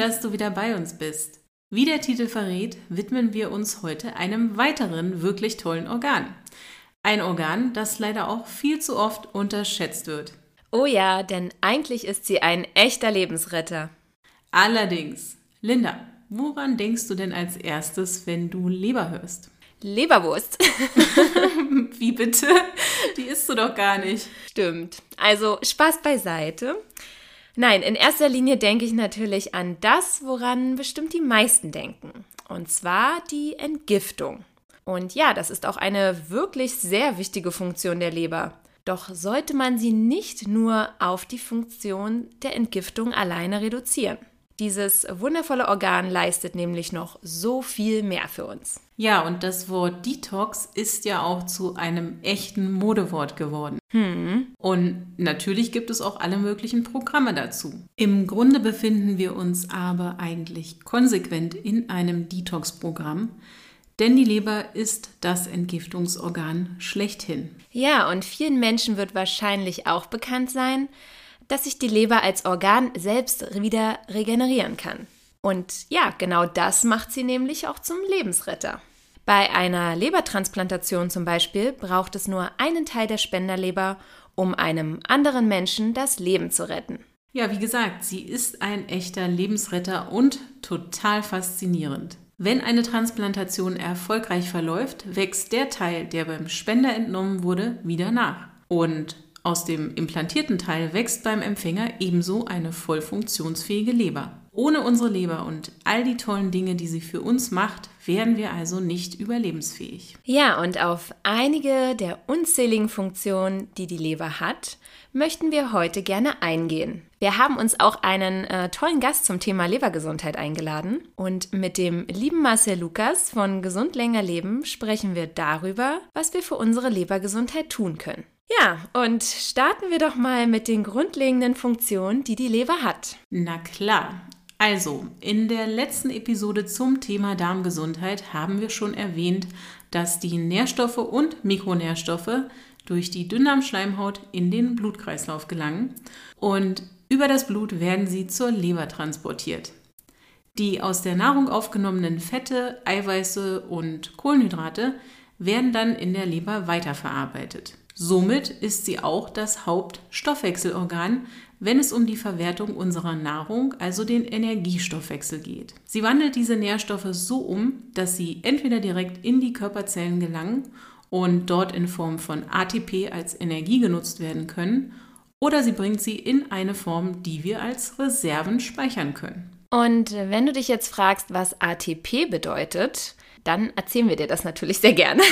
Dass du wieder bei uns bist. Wie der Titel verrät, widmen wir uns heute einem weiteren wirklich tollen Organ. Ein Organ, das leider auch viel zu oft unterschätzt wird. Oh ja, denn eigentlich ist sie ein echter Lebensretter. Allerdings, Linda, woran denkst du denn als erstes, wenn du Leber hörst? Leberwurst. Wie bitte? Die isst du doch gar nicht. Stimmt. Also Spaß beiseite. Nein, in erster Linie denke ich natürlich an das, woran bestimmt die meisten denken. Und zwar die Entgiftung. Und ja, das ist auch eine wirklich sehr wichtige Funktion der Leber. Doch sollte man sie nicht nur auf die Funktion der Entgiftung alleine reduzieren. Dieses wundervolle Organ leistet nämlich noch so viel mehr für uns. Ja, und das Wort Detox ist ja auch zu einem echten Modewort geworden. Hm. Und natürlich gibt es auch alle möglichen Programme dazu. Im Grunde befinden wir uns aber eigentlich konsequent in einem Detox-Programm, denn die Leber ist das Entgiftungsorgan schlechthin. Ja, und vielen Menschen wird wahrscheinlich auch bekannt sein, dass sich die Leber als Organ selbst wieder regenerieren kann. Und ja, genau das macht sie nämlich auch zum Lebensretter. Bei einer Lebertransplantation zum Beispiel braucht es nur einen Teil der Spenderleber, um einem anderen Menschen das Leben zu retten. Ja, wie gesagt, sie ist ein echter Lebensretter und total faszinierend. Wenn eine Transplantation erfolgreich verläuft, wächst der Teil, der beim Spender entnommen wurde, wieder nach. Und aus dem implantierten Teil wächst beim Empfänger ebenso eine voll funktionsfähige Leber. Ohne unsere Leber und all die tollen Dinge, die sie für uns macht, wären wir also nicht überlebensfähig. Ja, und auf einige der unzähligen Funktionen, die die Leber hat, möchten wir heute gerne eingehen. Wir haben uns auch einen äh, tollen Gast zum Thema Lebergesundheit eingeladen und mit dem lieben Marcel Lukas von Gesund länger leben sprechen wir darüber, was wir für unsere Lebergesundheit tun können. Ja, und starten wir doch mal mit den grundlegenden Funktionen, die die Leber hat. Na klar. Also, in der letzten Episode zum Thema Darmgesundheit haben wir schon erwähnt, dass die Nährstoffe und Mikronährstoffe durch die Dünndarmschleimhaut in den Blutkreislauf gelangen und über das Blut werden sie zur Leber transportiert. Die aus der Nahrung aufgenommenen Fette, Eiweiße und Kohlenhydrate werden dann in der Leber weiterverarbeitet. Somit ist sie auch das Hauptstoffwechselorgan, wenn es um die Verwertung unserer Nahrung, also den Energiestoffwechsel geht. Sie wandelt diese Nährstoffe so um, dass sie entweder direkt in die Körperzellen gelangen und dort in Form von ATP als Energie genutzt werden können, oder sie bringt sie in eine Form, die wir als Reserven speichern können. Und wenn du dich jetzt fragst, was ATP bedeutet, dann erzählen wir dir das natürlich sehr gerne.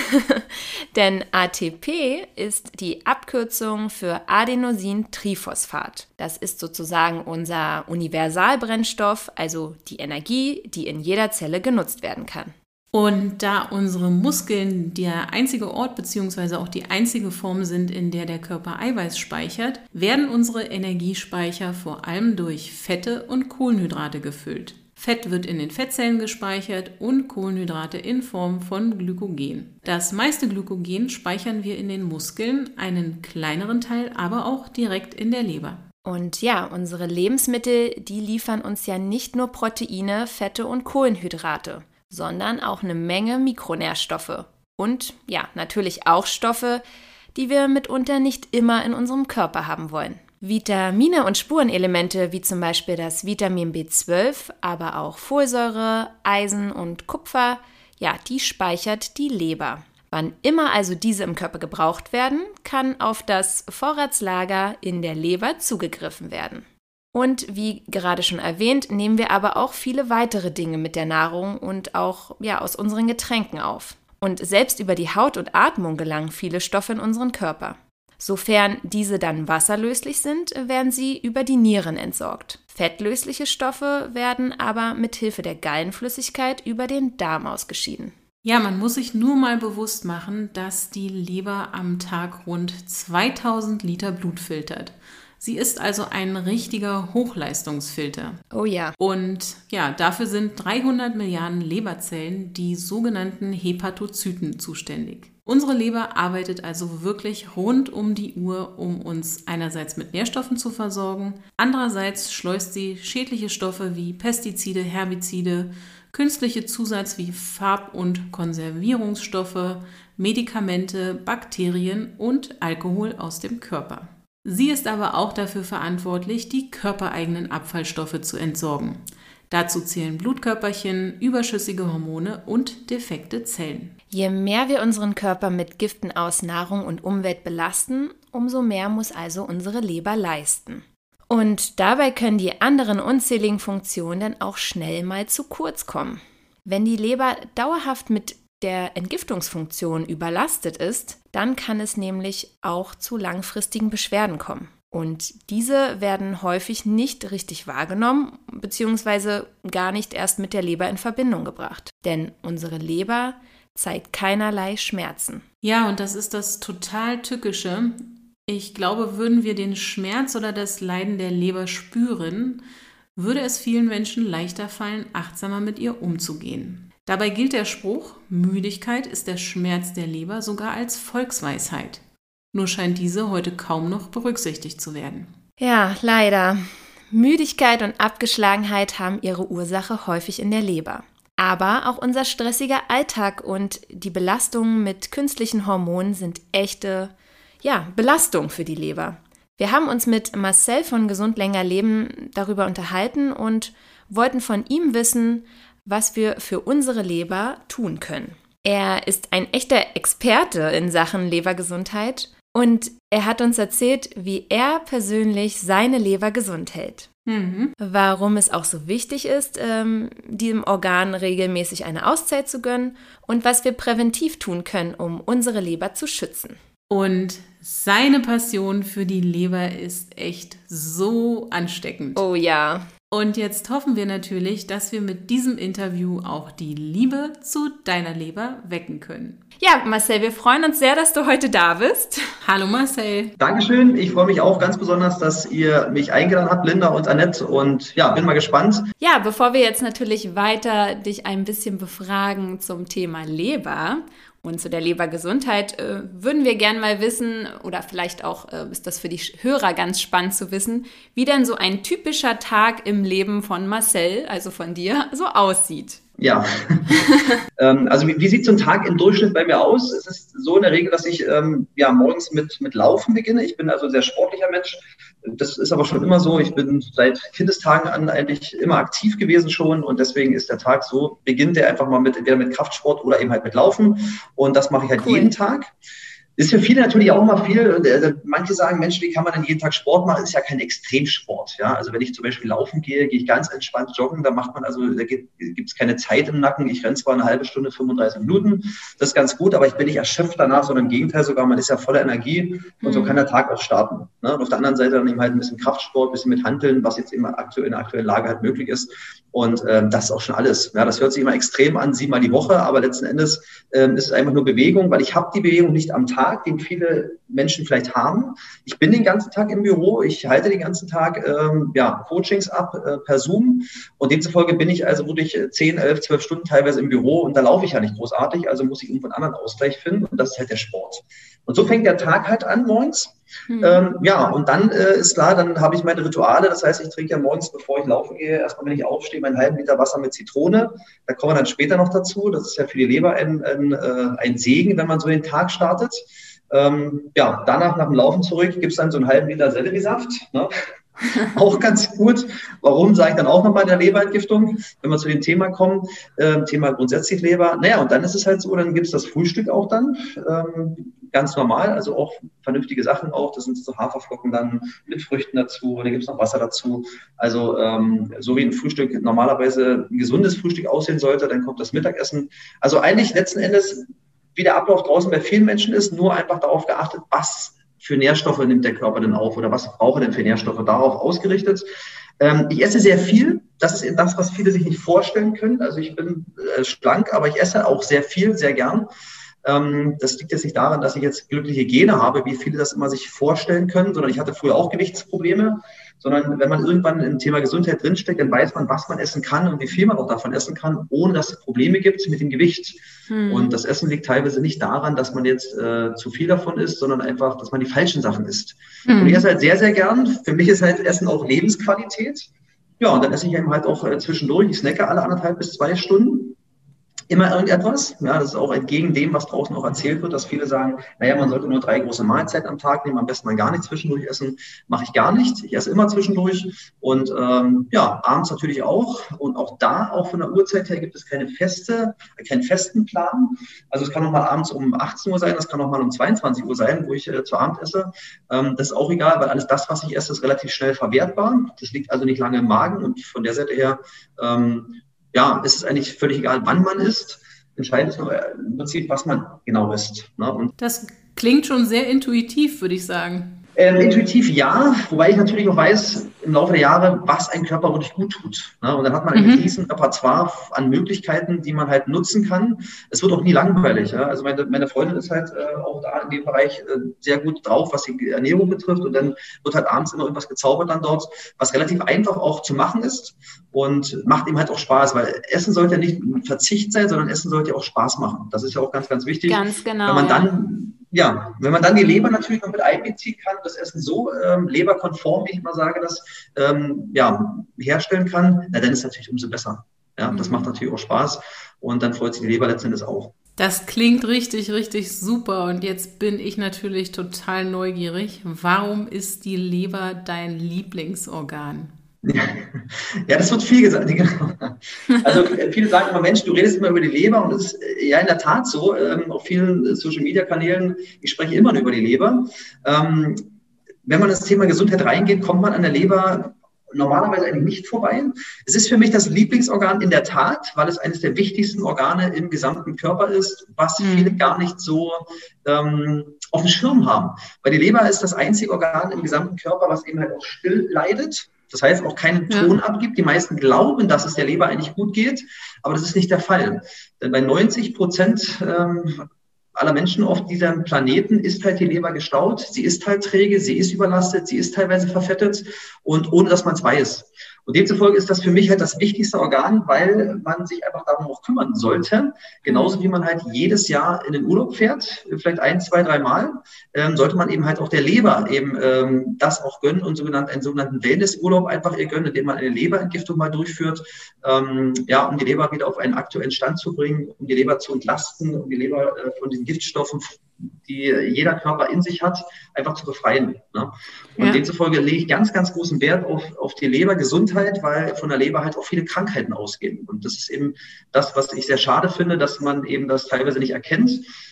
Denn ATP ist die Abkürzung für Adenosintriphosphat. Das ist sozusagen unser Universalbrennstoff, also die Energie, die in jeder Zelle genutzt werden kann. Und da unsere Muskeln der einzige Ort bzw. auch die einzige Form sind, in der der Körper Eiweiß speichert, werden unsere Energiespeicher vor allem durch Fette und Kohlenhydrate gefüllt. Fett wird in den Fettzellen gespeichert und Kohlenhydrate in Form von Glykogen. Das meiste Glykogen speichern wir in den Muskeln, einen kleineren Teil aber auch direkt in der Leber. Und ja, unsere Lebensmittel, die liefern uns ja nicht nur Proteine, Fette und Kohlenhydrate, sondern auch eine Menge Mikronährstoffe. Und ja, natürlich auch Stoffe, die wir mitunter nicht immer in unserem Körper haben wollen. Vitamine und Spurenelemente wie zum Beispiel das Vitamin B12, aber auch Folsäure, Eisen und Kupfer, ja, die speichert die Leber. Wann immer also diese im Körper gebraucht werden, kann auf das Vorratslager in der Leber zugegriffen werden. Und wie gerade schon erwähnt, nehmen wir aber auch viele weitere Dinge mit der Nahrung und auch ja aus unseren Getränken auf. Und selbst über die Haut und Atmung gelangen viele Stoffe in unseren Körper. Sofern diese dann wasserlöslich sind, werden sie über die Nieren entsorgt. Fettlösliche Stoffe werden aber mit Hilfe der Gallenflüssigkeit über den Darm ausgeschieden. Ja, man muss sich nur mal bewusst machen, dass die Leber am Tag rund 2000 Liter Blut filtert. Sie ist also ein richtiger Hochleistungsfilter. Oh ja. Und ja, dafür sind 300 Milliarden Leberzellen, die sogenannten Hepatozyten, zuständig. Unsere Leber arbeitet also wirklich rund um die Uhr, um uns einerseits mit Nährstoffen zu versorgen, andererseits schleust sie schädliche Stoffe wie Pestizide, Herbizide, künstliche Zusatz wie Farb- und Konservierungsstoffe, Medikamente, Bakterien und Alkohol aus dem Körper. Sie ist aber auch dafür verantwortlich, die körpereigenen Abfallstoffe zu entsorgen. Dazu zählen Blutkörperchen, überschüssige Hormone und defekte Zellen. Je mehr wir unseren Körper mit Giften aus Nahrung und Umwelt belasten, umso mehr muss also unsere Leber leisten. Und dabei können die anderen unzähligen Funktionen dann auch schnell mal zu kurz kommen. Wenn die Leber dauerhaft mit der Entgiftungsfunktion überlastet ist, dann kann es nämlich auch zu langfristigen Beschwerden kommen. Und diese werden häufig nicht richtig wahrgenommen bzw. gar nicht erst mit der Leber in Verbindung gebracht. Denn unsere Leber zeigt keinerlei Schmerzen. Ja, und das ist das total Tückische. Ich glaube, würden wir den Schmerz oder das Leiden der Leber spüren, würde es vielen Menschen leichter fallen, achtsamer mit ihr umzugehen. Dabei gilt der Spruch, Müdigkeit ist der Schmerz der Leber sogar als Volksweisheit. Nur scheint diese heute kaum noch berücksichtigt zu werden. Ja, leider. Müdigkeit und Abgeschlagenheit haben ihre Ursache häufig in der Leber. Aber auch unser stressiger Alltag und die Belastungen mit künstlichen Hormonen sind echte, ja, Belastung für die Leber. Wir haben uns mit Marcel von Gesund länger leben darüber unterhalten und wollten von ihm wissen, was wir für unsere Leber tun können. Er ist ein echter Experte in Sachen Lebergesundheit und er hat uns erzählt, wie er persönlich seine Leber gesund hält. Mhm. Warum es auch so wichtig ist, ähm, diesem Organ regelmäßig eine Auszeit zu gönnen und was wir präventiv tun können, um unsere Leber zu schützen. Und seine Passion für die Leber ist echt so ansteckend. Oh ja. Und jetzt hoffen wir natürlich, dass wir mit diesem Interview auch die Liebe zu deiner Leber wecken können. Ja, Marcel, wir freuen uns sehr, dass du heute da bist. Hallo Marcel. Dankeschön. Ich freue mich auch ganz besonders, dass ihr mich eingeladen habt, Linda und Annette. Und ja, bin mal gespannt. Ja, bevor wir jetzt natürlich weiter dich ein bisschen befragen zum Thema Leber und zu der Lebergesundheit äh, würden wir gern mal wissen, oder vielleicht auch äh, ist das für die Hörer ganz spannend zu wissen, wie denn so ein typischer Tag im Leben von Marcel, also von dir, so aussieht. Ja, ähm, also wie, wie, sieht so ein Tag im Durchschnitt bei mir aus? Es ist so in der Regel, dass ich ähm, ja morgens mit, mit Laufen beginne. Ich bin also ein sehr sportlicher Mensch. Das ist aber schon immer so. Ich bin seit Kindestagen an eigentlich immer aktiv gewesen schon und deswegen ist der Tag so, beginnt der einfach mal mit entweder mit Kraftsport oder eben halt mit Laufen und das mache ich halt cool. jeden Tag. Ist für viele natürlich auch immer viel. Äh, manche sagen, Mensch, wie kann man denn jeden Tag Sport machen? Ist ja kein Extremsport. Ja? Also wenn ich zum Beispiel laufen gehe, gehe ich ganz entspannt joggen. Da macht man also, da gibt es keine Zeit im Nacken. Ich renne zwar eine halbe Stunde, 35 Minuten. Das ist ganz gut, aber ich bin nicht erschöpft danach, sondern im Gegenteil sogar, man ist ja voller Energie und so mhm. kann der Tag auch starten. Ne? Und auf der anderen Seite dann eben halt ein bisschen Kraftsport, ein bisschen mit Handeln, was jetzt immer aktuell in der aktuellen Lage halt möglich ist. Und ähm, das ist auch schon alles. Ja, das hört sich immer extrem an, siebenmal die Woche, aber letzten Endes ähm, ist es einfach nur Bewegung, weil ich habe die Bewegung nicht am Tag, den viele Menschen vielleicht haben. Ich bin den ganzen Tag im Büro, ich halte den ganzen Tag ähm, ja, Coachings ab äh, per Zoom und demzufolge bin ich also wirklich 10, 11, 12 Stunden teilweise im Büro und da laufe ich ja nicht großartig, also muss ich irgendwo einen anderen Ausgleich finden und das ist halt der Sport. Und so fängt der Tag halt an morgens. Mhm. Ähm, ja, und dann äh, ist klar, dann habe ich meine Rituale. Das heißt, ich trinke ja morgens, bevor ich laufen gehe, erstmal, wenn ich aufstehe, meinen halben Liter Wasser mit Zitrone. Da kommen wir dann später noch dazu. Das ist ja für die Leber ein, ein, äh, ein Segen, wenn man so den Tag startet. Ähm, ja, danach nach dem Laufen zurück gibt es dann so einen halben Liter Selleriesaft. Ne? auch ganz gut. Warum, sage ich dann auch nochmal der Leberentgiftung, wenn wir zu dem Thema kommen, äh, Thema grundsätzlich Leber. Naja, und dann ist es halt so, dann gibt es das Frühstück auch dann, ähm, ganz normal, also auch vernünftige Sachen auch, das sind so Haferflocken dann mit Früchten dazu, dann gibt es noch Wasser dazu. Also ähm, so wie ein Frühstück normalerweise ein gesundes Frühstück aussehen sollte, dann kommt das Mittagessen. Also eigentlich letzten Endes wie der Ablauf draußen bei vielen Menschen ist, nur einfach darauf geachtet, was für Nährstoffe nimmt der Körper denn auf oder was braucht er denn für Nährstoffe, darauf ausgerichtet. Ähm, ich esse sehr viel. Das ist eben das, was viele sich nicht vorstellen können. Also ich bin äh, schlank, aber ich esse auch sehr viel, sehr gern. Ähm, das liegt jetzt nicht daran, dass ich jetzt glückliche Gene habe, wie viele das immer sich vorstellen können, sondern ich hatte früher auch Gewichtsprobleme. Sondern wenn man irgendwann im Thema Gesundheit drinsteckt, dann weiß man, was man essen kann und wie viel man auch davon essen kann, ohne dass es Probleme gibt mit dem Gewicht. Hm. Und das Essen liegt teilweise nicht daran, dass man jetzt äh, zu viel davon isst, sondern einfach, dass man die falschen Sachen isst. Hm. Und ich esse halt sehr, sehr gern. Für mich ist halt Essen auch Lebensqualität. Ja, und dann esse ich eben halt auch äh, zwischendurch. Ich snacke alle anderthalb bis zwei Stunden immer irgendetwas. Ja, das ist auch entgegen dem, was draußen auch erzählt wird, dass viele sagen, naja, man sollte nur drei große Mahlzeiten am Tag nehmen, am besten mal gar nicht zwischendurch essen. Mache ich gar nicht. Ich esse immer zwischendurch und ähm, ja, abends natürlich auch. Und auch da, auch von der Uhrzeit her, gibt es keine feste, keinen festen Plan. Also es kann auch mal abends um 18 Uhr sein, das kann auch mal um 22 Uhr sein, wo ich äh, zu Abend esse. Ähm, das ist auch egal, weil alles das, was ich esse, ist relativ schnell verwertbar. Das liegt also nicht lange im Magen und von der Seite her ähm, ja, es ist eigentlich völlig egal, wann man isst. Entscheidend ist nur im Prinzip, was man genau isst. Ne? Das klingt schon sehr intuitiv, würde ich sagen. Ähm, intuitiv ja, wobei ich natürlich auch weiß im Laufe der Jahre, was ein Körper wirklich gut tut. Ne? Und dann hat man ein mhm. riesen Repertoire an Möglichkeiten, die man halt nutzen kann. Es wird auch nie langweilig. Ja? Also meine, meine Freundin ist halt äh, auch da in dem Bereich äh, sehr gut drauf, was die Ernährung betrifft. Und dann wird halt abends immer irgendwas gezaubert dann dort, was relativ einfach auch zu machen ist und macht ihm halt auch Spaß, weil Essen sollte ja nicht ein Verzicht sein, sondern Essen sollte ja auch Spaß machen. Das ist ja auch ganz, ganz wichtig. Ganz genau. Wenn man dann ja, wenn man dann die Leber natürlich noch mit einbeziehen kann, das Essen so ähm, leberkonform, wie ich immer sage, das ähm, ja, herstellen kann, na, dann ist es natürlich umso besser. Ja, das mhm. macht natürlich auch Spaß und dann freut sich die Leber letztendlich auch. Das klingt richtig, richtig super. Und jetzt bin ich natürlich total neugierig. Warum ist die Leber dein Lieblingsorgan? Ja, das wird viel gesagt. Genau. Also äh, viele sagen immer, Mensch, du redest immer über die Leber und das ist äh, ja in der Tat so. Ähm, auf vielen Social-Media-Kanälen, ich spreche immer nur über die Leber. Ähm, wenn man das Thema Gesundheit reingeht, kommt man an der Leber normalerweise eigentlich nicht vorbei. Es ist für mich das Lieblingsorgan in der Tat, weil es eines der wichtigsten Organe im gesamten Körper ist, was mhm. viele gar nicht so ähm, auf dem Schirm haben. Weil die Leber ist das einzige Organ im gesamten Körper, was eben halt auch still leidet. Das heißt, auch keinen Ton ja. abgibt. Die meisten glauben, dass es der Leber eigentlich gut geht, aber das ist nicht der Fall. Denn bei 90 Prozent ähm, aller Menschen auf diesem Planeten ist halt die Leber gestaut, sie ist halt träge, sie ist überlastet, sie ist teilweise verfettet und ohne dass man es weiß. Und demzufolge ist das für mich halt das wichtigste Organ, weil man sich einfach darum auch kümmern sollte. Genauso wie man halt jedes Jahr in den Urlaub fährt, vielleicht ein, zwei, drei Mal, ähm, sollte man eben halt auch der Leber eben ähm, das auch gönnen und sogenannten, einen sogenannten Wellnessurlaub einfach ihr gönnen, indem man eine Leberentgiftung mal durchführt, ähm, ja, um die Leber wieder auf einen aktuellen Stand zu bringen, um die Leber zu entlasten, um die Leber äh, von diesen Giftstoffen die jeder Körper in sich hat, einfach zu befreien. Ne? Und ja. demzufolge lege ich ganz, ganz großen Wert auf, auf die Lebergesundheit, weil von der Leber halt auch viele Krankheiten ausgehen. Und das ist eben das, was ich sehr schade finde, dass man eben das teilweise nicht erkennt.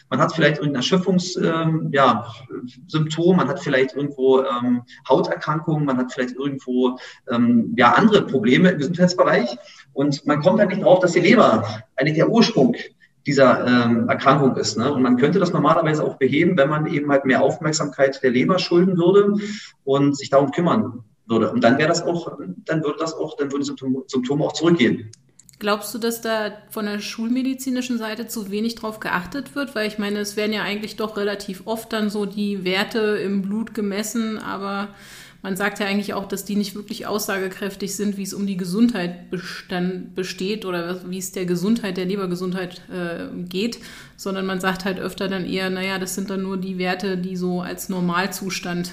Man hat vielleicht irgendein Erschöpfungssymptom, ähm, ja, man hat vielleicht irgendwo ähm, Hauterkrankungen, man hat vielleicht irgendwo ähm, ja, andere Probleme im Gesundheitsbereich. Und man kommt halt nicht drauf, dass die Leber eigentlich der Ursprung dieser ähm, Erkrankung ist. Ne? Und man könnte das normalerweise auch beheben, wenn man eben halt mehr Aufmerksamkeit der Leber schulden würde und sich darum kümmern würde. Und dann wäre das auch, dann würde das auch, dann würde Symptome, Symptome auch zurückgehen. Glaubst du, dass da von der schulmedizinischen Seite zu wenig drauf geachtet wird? Weil ich meine, es werden ja eigentlich doch relativ oft dann so die Werte im Blut gemessen, aber man sagt ja eigentlich auch, dass die nicht wirklich aussagekräftig sind, wie es um die Gesundheit bestand, besteht oder wie es der Gesundheit, der Lebergesundheit äh, geht, sondern man sagt halt öfter dann eher, naja, das sind dann nur die Werte, die so als Normalzustand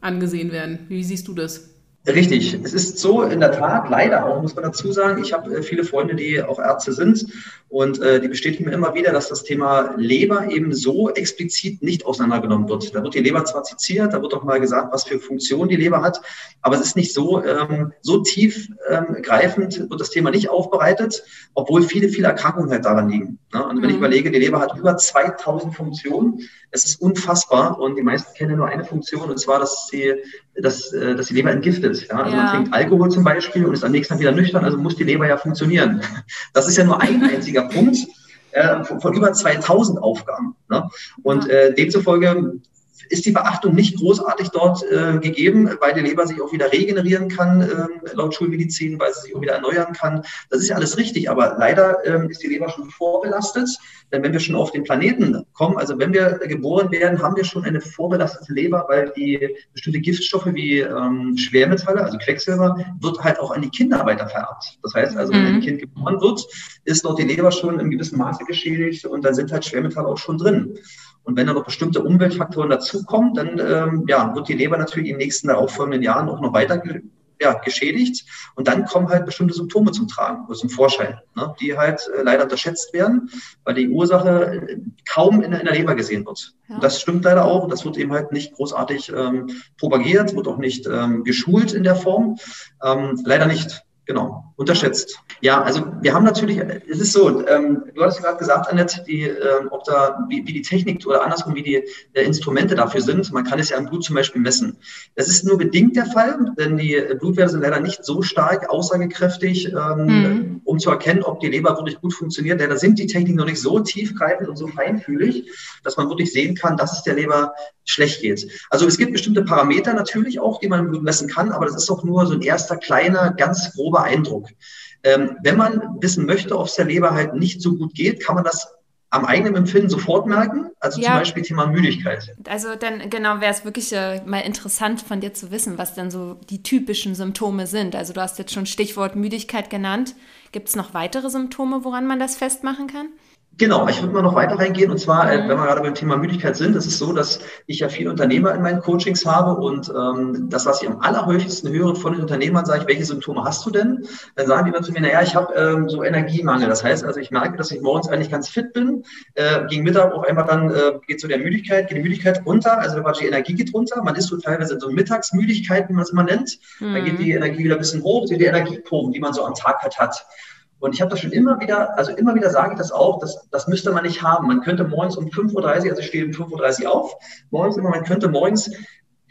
angesehen werden. Wie siehst du das? Richtig. Es ist so in der Tat, leider auch, muss man dazu sagen. Ich habe äh, viele Freunde, die auch Ärzte sind und äh, die bestätigen mir immer wieder, dass das Thema Leber eben so explizit nicht auseinandergenommen wird. Da wird die Leber zwar zitiert, da wird auch mal gesagt, was für Funktion die Leber hat, aber es ist nicht so, ähm, so tief ähm, greifend wird das Thema nicht aufbereitet, obwohl viele, viele Erkrankungen halt daran liegen. Ne? Und wenn mhm. ich überlege, die Leber hat über 2000 Funktionen, es ist unfassbar und die meisten kennen nur eine Funktion und zwar, dass sie, dass, äh, dass die Leber entgiftet. Ja? Also ja. man trinkt Alkohol zum Beispiel und ist am nächsten Tag wieder nüchtern, also muss die Leber ja funktionieren. Das ist ja nur ein einziger Punkt. äh, von, von, über 2000 Aufgaben. Ne? Und äh, demzufolge ist die Beachtung nicht großartig dort äh, gegeben, weil die Leber sich auch wieder regenerieren kann, äh, laut Schulmedizin, weil sie sich auch wieder erneuern kann. Das ist ja alles richtig, aber leider äh, ist die Leber schon vorbelastet. Denn wenn wir schon auf den Planeten kommen, also wenn wir geboren werden, haben wir schon eine vorbelastete Leber, weil die bestimmte Giftstoffe wie ähm, Schwermetalle, also Quecksilber, wird halt auch an die Kinder weiter vererbt. Das heißt also, wenn ein mhm. Kind geboren wird, ist dort die Leber schon in gewissem Maße geschädigt und da sind halt Schwermetalle auch schon drin. Und wenn da noch bestimmte Umweltfaktoren dazukommen, dann ähm, ja, wird die Leber natürlich in den nächsten darauffolgenden Jahren auch noch weiter ja, geschädigt. Und dann kommen halt bestimmte Symptome zum Tragen oder zum Vorschein, ne, die halt äh, leider unterschätzt werden, weil die Ursache äh, kaum in, in, der Leber gesehen wird. Ja. Und das stimmt leider auch. Und das wird eben halt nicht großartig ähm, propagiert, wird auch nicht ähm, geschult in der Form. Ähm, leider nicht. Genau, unterschätzt. Ja, also wir haben natürlich, es ist so, ähm, du hattest gerade gesagt, Annette, die, äh, ob da, wie, wie, die Technik oder andersrum, wie die äh, Instrumente dafür sind. Man kann es ja im Blut zum Beispiel messen. Das ist nur bedingt der Fall, denn die Blutwerte sind leider nicht so stark aussagekräftig, ähm, mhm. um zu erkennen, ob die Leber wirklich gut funktioniert. Denn da sind die Techniken noch nicht so tiefgreifend und so feinfühlig, dass man wirklich sehen kann, dass es der Leber schlecht geht. Also es gibt bestimmte Parameter natürlich auch, die man im Blut messen kann, aber das ist doch nur so ein erster kleiner, ganz grober Eindruck. Ähm, wenn man wissen möchte, ob es der Leber halt nicht so gut geht, kann man das am eigenen Empfinden sofort merken. Also ja. zum Beispiel Thema Müdigkeit. Also dann genau wäre es wirklich äh, mal interessant von dir zu wissen, was dann so die typischen Symptome sind. Also du hast jetzt schon Stichwort Müdigkeit genannt. Gibt es noch weitere Symptome, woran man das festmachen kann? Genau, ich würde mal noch weiter reingehen. Und zwar, äh, wenn wir gerade beim Thema Müdigkeit sind, ist es so, dass ich ja viele Unternehmer in meinen Coachings habe und ähm, das, was ich am allerhäufigsten höre von den Unternehmern, sage ich, welche Symptome hast du denn? Dann sagen die immer zu mir, naja, ich habe ähm, so Energiemangel. Das heißt also, ich merke, dass ich morgens eigentlich ganz fit bin. Äh, gegen Mittag auch einmal dann äh, geht so der Müdigkeit, geht die Müdigkeit runter, also die Energie geht runter. Man ist so teilweise in so Mittagsmüdigkeit, wie man es immer nennt. Mhm. Dann geht die Energie wieder ein bisschen hoch, so die Energiekurven, die man so am Tag halt hat. Und ich habe das schon immer wieder, also immer wieder sage ich das auch, das, das müsste man nicht haben. Man könnte morgens um 5.30 Uhr, also ich stehe um 5.30 Uhr auf, morgens immer, man könnte morgens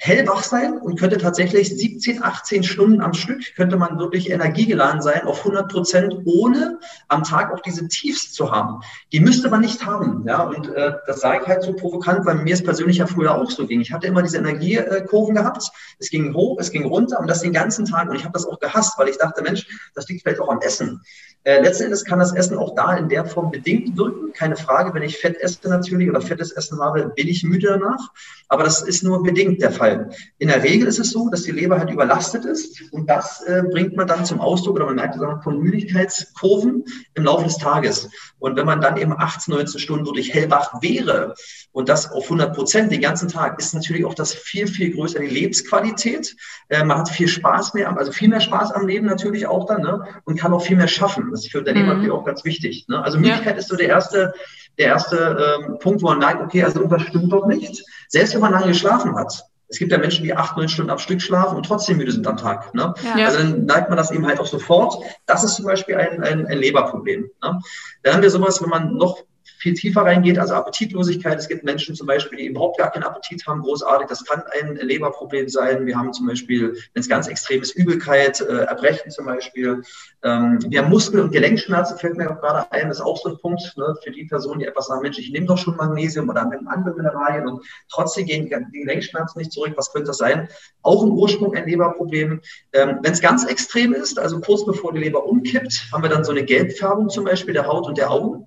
hellwach sein und könnte tatsächlich 17, 18 Stunden am Stück, könnte man wirklich energiegeladen sein auf 100 Prozent, ohne am Tag auch diese Tiefs zu haben. Die müsste man nicht haben. Ja, und äh, das sage ich halt so provokant, weil mir es persönlich ja früher auch so ging. Ich hatte immer diese Energiekurven gehabt. Es ging hoch, es ging runter und das den ganzen Tag. Und ich habe das auch gehasst, weil ich dachte, Mensch, das liegt vielleicht auch am Essen. Äh, letzten Endes kann das Essen auch da in der Form bedingt wirken. Keine Frage, wenn ich Fett esse natürlich oder fettes Essen habe, bin ich müde danach. Aber das ist nur bedingt der Fall. Fall. In der Regel ist es so, dass die Leber halt überlastet ist und das äh, bringt man dann zum Ausdruck oder man merkt es von Müdigkeitskurven im Laufe des Tages. Und wenn man dann eben 18, 19 Stunden wirklich hellwach wäre und das auf 100 Prozent den ganzen Tag, ist natürlich auch das viel, viel größer die Lebensqualität. Äh, man hat viel Spaß mehr, also viel mehr Spaß am Leben natürlich auch dann ne? und kann auch viel mehr schaffen. Das ist für Unternehmer mhm. natürlich auch ganz wichtig. Ne? Also Müdigkeit ja. ist so der erste, der erste ähm, Punkt, wo man merkt, okay, also irgendwas stimmt doch nicht. Selbst wenn man lange geschlafen hat, es gibt ja Menschen, die acht, neun Stunden am Stück schlafen und trotzdem müde sind am Tag. Ne? Ja. Also dann neigt man das eben halt auch sofort. Das ist zum Beispiel ein, ein, ein Leberproblem. Ne? Dann haben wir sowas, wenn man noch viel tiefer reingeht, also Appetitlosigkeit. Es gibt Menschen zum Beispiel, die überhaupt gar keinen Appetit haben, großartig. Das kann ein Leberproblem sein. Wir haben zum Beispiel, wenn es ganz extrem ist, Übelkeit, äh, Erbrechen zum Beispiel. Ähm, wir haben Muskel- und Gelenkschmerzen, fällt mir gerade ein. Das ist auch so ein Punkt ne, für die Person, die etwas sagen, Mensch, ich nehme doch schon Magnesium oder andere Mineralien und trotzdem gehen die Gelenkschmerzen nicht zurück. Was könnte das sein? Auch im Ursprung ein Leberproblem. Ähm, wenn es ganz extrem ist, also kurz bevor die Leber umkippt, haben wir dann so eine Gelbfärbung zum Beispiel der Haut und der Augen.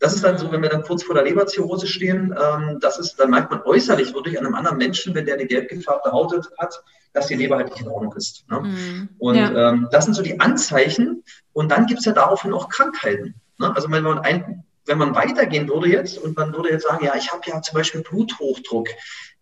Das ist dann so, wenn wir dann kurz vor der Leberzirrhose stehen, ähm, das ist, dann merkt man äußerlich wirklich an einem anderen Menschen, wenn der eine gelb gefärbte Haut hat, dass die Leber halt nicht in Ordnung ist. Ne? Mhm. Und ja. ähm, das sind so die Anzeichen. Und dann gibt es ja daraufhin auch Krankheiten. Ne? Also wenn man ein, wenn man weitergehen würde jetzt und man würde jetzt sagen, ja, ich habe ja zum Beispiel Bluthochdruck.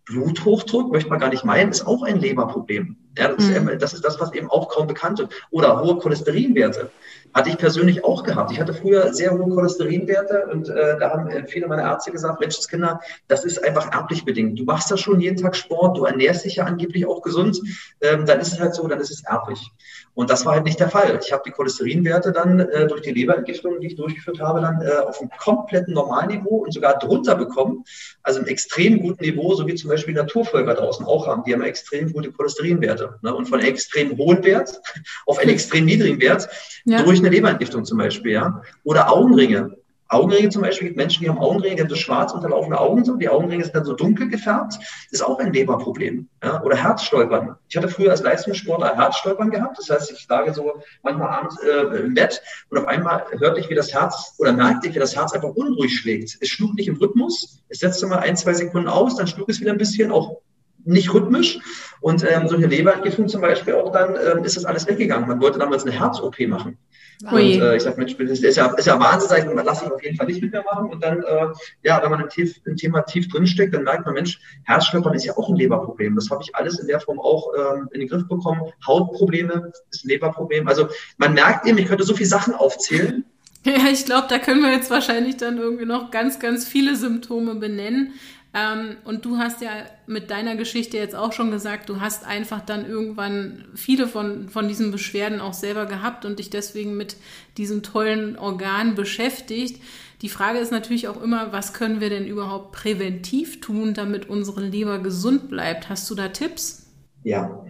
Bluthochdruck, möchte man gar nicht meinen, ist auch ein Leberproblem. Ja, das, mhm. ist, das, ist, das was eben auch kaum bekannt ist. Oder hohe Cholesterinwerte. Hatte ich persönlich auch gehabt. Ich hatte früher sehr hohe Cholesterinwerte und äh, da haben äh, viele meiner Ärzte gesagt, Menschenskinder, das ist einfach erblich bedingt. Du machst ja schon jeden Tag Sport, du ernährst dich ja angeblich auch gesund, ähm, dann ist es halt so, dann ist es erblich. Und das war halt nicht der Fall. Ich habe die Cholesterinwerte dann äh, durch die Leberentgiftung, die ich durchgeführt habe, dann äh, auf einem kompletten Normalniveau und sogar drunter bekommen. Also einem extrem guten Niveau, so wie zum Beispiel Naturvölker draußen auch haben. Die haben extrem gute Cholesterinwerte. Ne? Und von extrem hohen Wert auf einen extrem niedrigen Wert ja. durch eine Leberentgiftung zum Beispiel. Ja? Oder Augenringe. Augenringe zum Beispiel, gibt Menschen, die haben Augenringe, die haben so schwarz unterlaufene Augen, so, die Augenringe sind dann so dunkel gefärbt, ist auch ein Leberproblem. Ja? Oder Herzstolpern. Ich hatte früher als Leistungssportler Herzstolpern gehabt, das heißt, ich lag so manchmal abends äh, im Bett und auf einmal hörte ich, wie das Herz, oder merkte ich, wie das Herz einfach unruhig schlägt. Es schlug nicht im Rhythmus, es setzte mal ein, zwei Sekunden aus, dann schlug es wieder ein bisschen, auch nicht rhythmisch. Und ähm, solche Leberentgiftung zum Beispiel auch dann, ähm, ist das alles weggegangen. Man wollte damals eine Herz-OP machen. Und äh, ich sage, Mensch, das ist ja, ist ja Wahnsinn, das lasse ich auf jeden Fall nicht mit mir machen. Und dann, äh, ja, wenn man im, tief, im Thema tief drinsteckt, dann merkt man, Mensch, Herzstolpern ist ja auch ein Leberproblem. Das habe ich alles in der Form auch ähm, in den Griff bekommen. Hautprobleme ist ein Leberproblem. Also man merkt eben, ich könnte so viele Sachen aufzählen. Ja, ich glaube, da können wir jetzt wahrscheinlich dann irgendwie noch ganz, ganz viele Symptome benennen. Ähm, und du hast ja mit deiner Geschichte jetzt auch schon gesagt, du hast einfach dann irgendwann viele von, von diesen Beschwerden auch selber gehabt und dich deswegen mit diesem tollen Organ beschäftigt. Die Frage ist natürlich auch immer, was können wir denn überhaupt präventiv tun, damit unsere Leber gesund bleibt? Hast du da Tipps? Ja,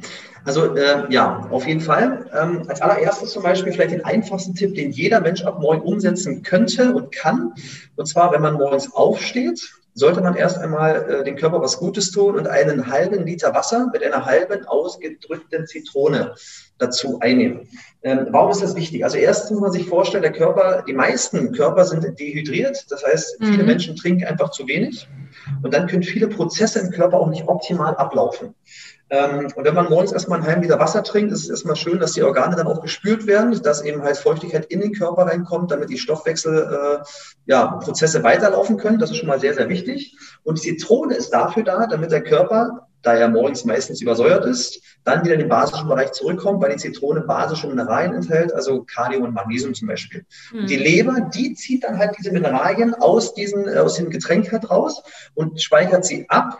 also äh, ja, auf jeden Fall. Ähm, als allererstes zum Beispiel vielleicht den einfachsten Tipp, den jeder Mensch ab morgen umsetzen könnte und kann. Und zwar, wenn man morgens aufsteht, sollte man erst einmal äh, dem Körper was Gutes tun und einen halben Liter Wasser mit einer halben ausgedrückten Zitrone dazu einnehmen. Ähm, warum ist das wichtig? Also erstens muss man sich vorstellen, der Körper, die meisten Körper sind dehydriert. Das heißt, viele mhm. Menschen trinken einfach zu wenig. Und dann können viele Prozesse im Körper auch nicht optimal ablaufen. Ähm, und wenn man morgens erstmal einen halben Liter Wasser trinkt, ist es erstmal schön, dass die Organe dann auch gespült werden, dass eben halt Feuchtigkeit in den Körper reinkommt, damit die Stoffwechselprozesse äh, ja, weiterlaufen können. Das ist schon mal sehr, sehr wichtig. Und die Zitrone ist dafür da, damit der Körper, da er morgens meistens übersäuert ist, dann wieder in den basischen Bereich zurückkommt, weil die Zitrone basische Mineralien enthält, also Kalium und Magnesium zum Beispiel. Mhm. Die Leber, die zieht dann halt diese Mineralien aus, diesen, äh, aus dem Getränk halt raus und speichert sie ab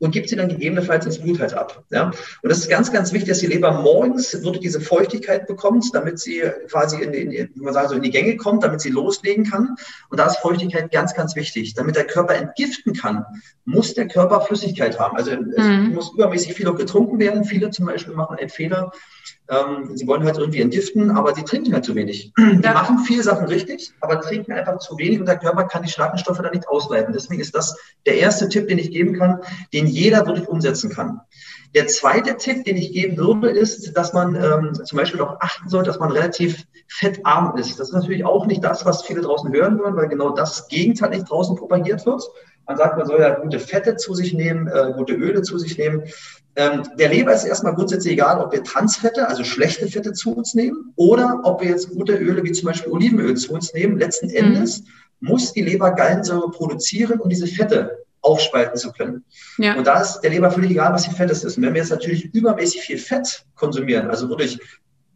und gibt sie dann gegebenenfalls ins Blut halt ab. Ja? Und das ist ganz, ganz wichtig, dass die Leber morgens wirklich diese Feuchtigkeit bekommt, damit sie quasi in, in, wie man sagt, so in die Gänge kommt, damit sie loslegen kann. Und da ist Feuchtigkeit ganz, ganz wichtig. Damit der Körper entgiften kann, muss der Körper Flüssigkeit haben. Also mhm. es muss übermäßig viel auch getrunken werden. Viele zum Beispiel machen einen Fehler, ähm, sie wollen halt irgendwie entgiften, aber sie trinken halt zu wenig. Die ja. machen viele Sachen richtig, aber trinken einfach zu wenig und der Körper kann die starken Stoffe dann nicht ausleiten. Deswegen ist das der erste Tipp, den ich geben kann, den jeder wirklich umsetzen kann. Der zweite Tipp, den ich geben würde, ist, dass man ähm, zum Beispiel darauf achten sollte, dass man relativ fettarm ist. Das ist natürlich auch nicht das, was viele draußen hören wollen, weil genau das Gegenteil nicht draußen propagiert wird. Man sagt, man soll ja gute Fette zu sich nehmen, äh, gute Öle zu sich nehmen. Ähm, der Leber ist erstmal grundsätzlich egal, ob wir Transfette, also schlechte Fette zu uns nehmen oder ob wir jetzt gute Öle wie zum Beispiel Olivenöl zu uns nehmen. Letzten mhm. Endes muss die Leber Gallensäure produzieren, um diese Fette aufspalten zu können. Ja. Und da ist der Leber völlig egal, was die Fett ist. Und wenn wir jetzt natürlich übermäßig viel Fett konsumieren, also wirklich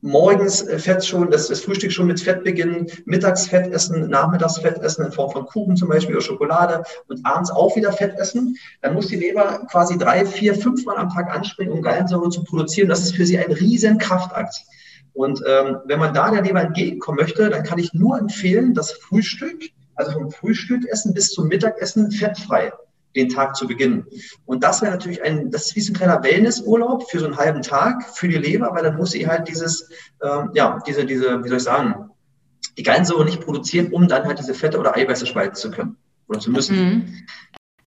morgens äh, Fett schon, das, das Frühstück schon mit Fett beginnen, mittags Fett essen, nachmittags Fett essen in Form von Kuchen zum Beispiel oder Schokolade und abends auch wieder Fett essen, dann muss die Leber quasi drei, vier, fünf Mal am Tag anspringen, um Gallensäure zu produzieren. Das ist für sie ein riesen Kraftakt. Und ähm, wenn man da der Leber entgegenkommen möchte, dann kann ich nur empfehlen, das Frühstück, also vom Frühstückessen bis zum Mittagessen fettfrei den Tag zu beginnen. Und das wäre natürlich ein, das ist wie so ein kleiner Wellnessurlaub für so einen halben Tag für die Leber, weil dann muss sie halt dieses, ähm, ja, diese, diese, wie soll ich sagen, die Gallensäure nicht produzieren, um dann halt diese Fette oder Eiweiße spalten zu können oder zu müssen. Mhm.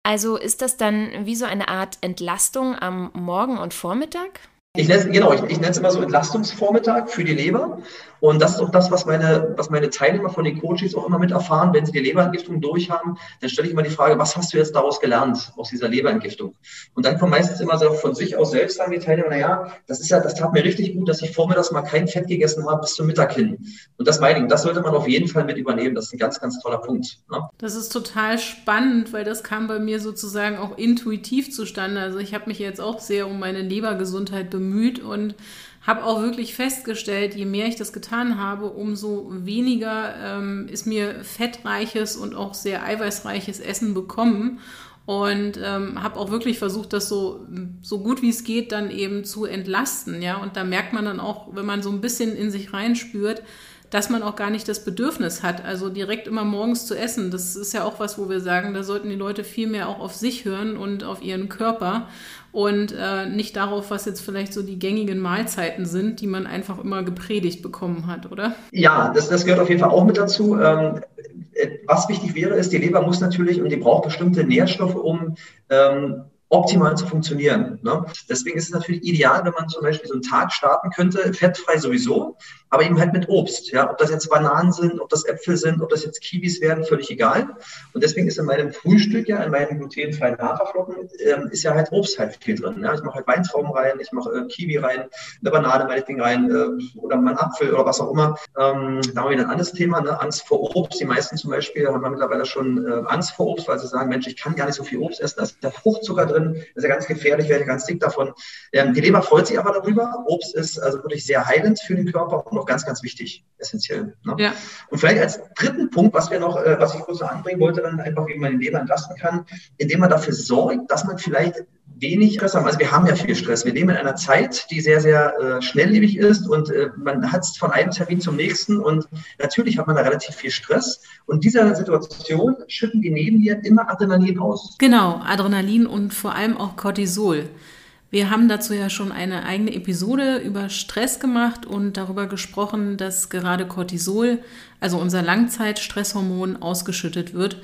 Also ist das dann wie so eine Art Entlastung am Morgen und Vormittag? Ich nenne, genau, ich, ich nenne es immer so Entlastungsvormittag für die Leber. Und das ist auch das, was meine, was meine Teilnehmer von den Coaches auch immer mit erfahren. Wenn sie die Leberentgiftung durchhaben, dann stelle ich immer die Frage, was hast du jetzt daraus gelernt, aus dieser Leberentgiftung? Und dann kommen meistens immer so von sich aus selbst sagen die Teilnehmer, naja, das ist ja, das tat mir richtig gut, dass ich vormittags mal kein Fett gegessen habe bis zum Mittag hin. Und das meine ich, das sollte man auf jeden Fall mit übernehmen. Das ist ein ganz, ganz toller Punkt. Ne? Das ist total spannend, weil das kam bei mir sozusagen auch intuitiv zustande. Also ich habe mich jetzt auch sehr um meine Lebergesundheit bemüht und habe auch wirklich festgestellt, je mehr ich das getan habe, umso weniger ähm, ist mir fettreiches und auch sehr eiweißreiches Essen bekommen. Und ähm, habe auch wirklich versucht, das so, so gut wie es geht dann eben zu entlasten. Ja, und da merkt man dann auch, wenn man so ein bisschen in sich reinspürt, dass man auch gar nicht das Bedürfnis hat, also direkt immer morgens zu essen. Das ist ja auch was, wo wir sagen, da sollten die Leute viel mehr auch auf sich hören und auf ihren Körper und äh, nicht darauf, was jetzt vielleicht so die gängigen Mahlzeiten sind, die man einfach immer gepredigt bekommen hat, oder? Ja, das, das gehört auf jeden Fall auch mit dazu. Ähm, äh, was wichtig wäre, ist, die Leber muss natürlich und die braucht bestimmte Nährstoffe, um ähm, optimal zu funktionieren. Ne? Deswegen ist es natürlich ideal, wenn man zum Beispiel so einen Tag starten könnte, fettfrei sowieso, aber eben halt mit Obst. Ja? Ob das jetzt Bananen sind, ob das Äpfel sind, ob das jetzt Kiwis werden, völlig egal. Und deswegen ist in meinem Frühstück ja, in meinen glutenfreien Haferflocken, ähm, ist ja halt Obst halt viel drin. Ja? Ich mache halt Weintrauben rein, ich mache äh, Kiwi rein, eine Banane meinetwegen rein äh, oder mal einen Apfel oder was auch immer. Ähm, da haben wir ein anderes Thema, ne? Angst vor Obst. Die meisten zum Beispiel haben mittlerweile schon äh, Angst vor Obst, weil sie sagen, Mensch, ich kann gar nicht so viel Obst essen, da ist der Fruchtzucker drin, das ist ja ganz gefährlich, werde ganz dick davon. Ähm, die Leber freut sich aber darüber. Obst ist also wirklich sehr heilend für den Körper und auch ganz, ganz wichtig, essentiell. Ne? Ja. Und vielleicht als dritten Punkt, was wir noch, äh, was ich kurz anbringen wollte, dann einfach, wie man die Leber entlasten kann, indem man dafür sorgt, dass man vielleicht wenig Stress haben. Also wir haben ja viel Stress. Wir leben in einer Zeit, die sehr, sehr äh, schnelllebig ist und äh, man hat es von einem Termin zum nächsten und natürlich hat man da relativ viel Stress. Und dieser Situation schütten die Nebennieren immer Adrenalin aus. Genau, Adrenalin und vor allem auch Cortisol. Wir haben dazu ja schon eine eigene Episode über Stress gemacht und darüber gesprochen, dass gerade Cortisol, also unser Langzeitstresshormon, ausgeschüttet wird.